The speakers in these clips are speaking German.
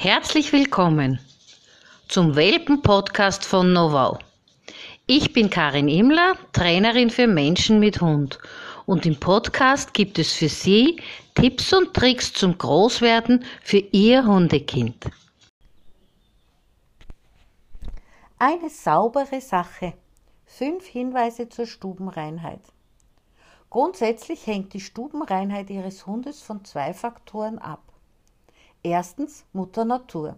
Herzlich willkommen zum Welpen-Podcast von Novau. Ich bin Karin Imler, Trainerin für Menschen mit Hund. Und im Podcast gibt es für Sie Tipps und Tricks zum Großwerden für Ihr Hundekind. Eine saubere Sache. Fünf Hinweise zur Stubenreinheit. Grundsätzlich hängt die Stubenreinheit Ihres Hundes von zwei Faktoren ab. Erstens Mutter Natur.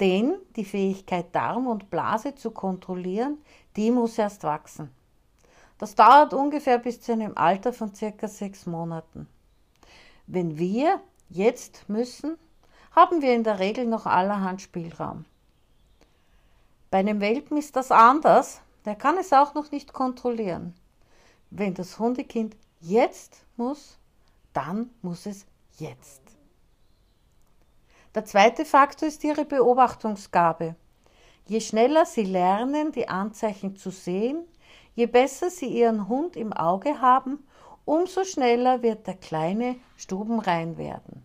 Denn die Fähigkeit, Darm und Blase zu kontrollieren, die muss erst wachsen. Das dauert ungefähr bis zu einem Alter von circa sechs Monaten. Wenn wir jetzt müssen, haben wir in der Regel noch allerhand Spielraum. Bei einem Welpen ist das anders, der kann es auch noch nicht kontrollieren. Wenn das Hundekind jetzt muss, dann muss es jetzt. Der zweite Faktor ist ihre Beobachtungsgabe. Je schneller sie lernen, die Anzeichen zu sehen, je besser sie ihren Hund im Auge haben, umso schneller wird der Kleine stubenrein werden.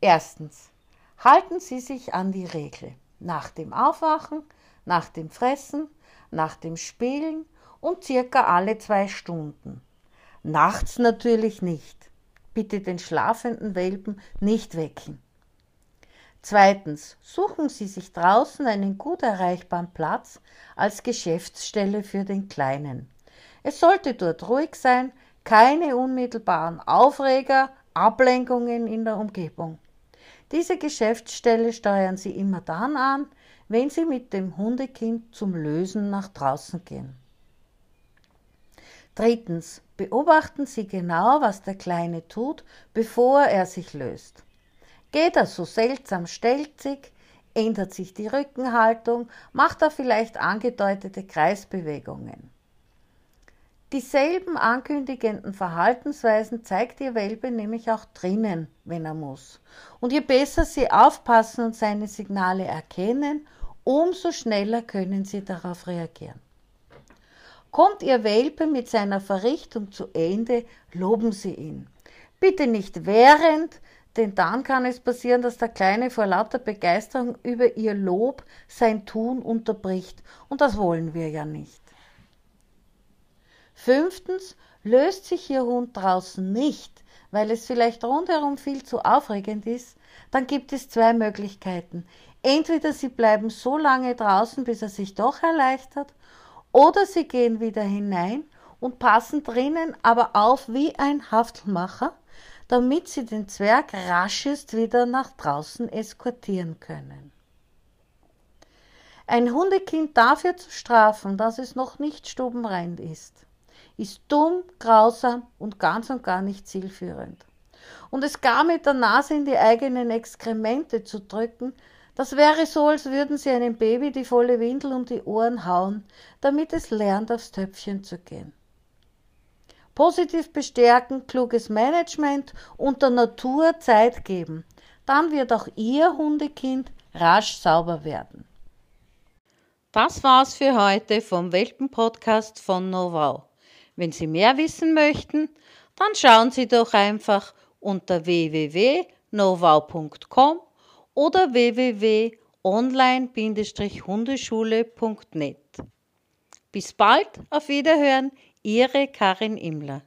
Erstens. Halten Sie sich an die Regel. Nach dem Aufwachen, nach dem Fressen, nach dem Spielen und circa alle zwei Stunden. Nachts natürlich nicht bitte den schlafenden Welpen nicht wecken. Zweitens, suchen Sie sich draußen einen gut erreichbaren Platz als Geschäftsstelle für den Kleinen. Es sollte dort ruhig sein, keine unmittelbaren Aufreger, Ablenkungen in der Umgebung. Diese Geschäftsstelle steuern Sie immer dann an, wenn Sie mit dem Hundekind zum Lösen nach draußen gehen. Drittens, beobachten Sie genau, was der Kleine tut, bevor er sich löst. Geht er so seltsam stelzig, ändert sich die Rückenhaltung, macht er vielleicht angedeutete Kreisbewegungen. Dieselben ankündigenden Verhaltensweisen zeigt Ihr Welpe nämlich auch drinnen, wenn er muss. Und je besser Sie aufpassen und seine Signale erkennen, umso schneller können Sie darauf reagieren. Kommt Ihr Welpe mit seiner Verrichtung zu Ende, loben Sie ihn. Bitte nicht während, denn dann kann es passieren, dass der Kleine vor lauter Begeisterung über Ihr Lob sein Tun unterbricht. Und das wollen wir ja nicht. Fünftens, löst sich Ihr Hund draußen nicht, weil es vielleicht rundherum viel zu aufregend ist, dann gibt es zwei Möglichkeiten. Entweder Sie bleiben so lange draußen, bis er sich doch erleichtert, oder sie gehen wieder hinein und passen drinnen aber auf wie ein Haftelmacher, damit sie den Zwerg raschest wieder nach draußen eskortieren können. Ein Hundekind dafür zu strafen, dass es noch nicht stubenrein ist, ist dumm, grausam und ganz und gar nicht zielführend. Und es gar mit der Nase in die eigenen Exkremente zu drücken, das wäre so, als würden sie einem Baby die volle Windel um die Ohren hauen, damit es lernt, aufs Töpfchen zu gehen. Positiv bestärken, kluges Management und der Natur Zeit geben. Dann wird auch Ihr Hundekind rasch sauber werden. Das war's für heute vom Welpen-Podcast von Novau. Wenn Sie mehr wissen möchten, dann schauen Sie doch einfach unter www.novau.com oder www.online-hundeschule.net. Bis bald, auf Wiederhören, Ihre Karin Immler.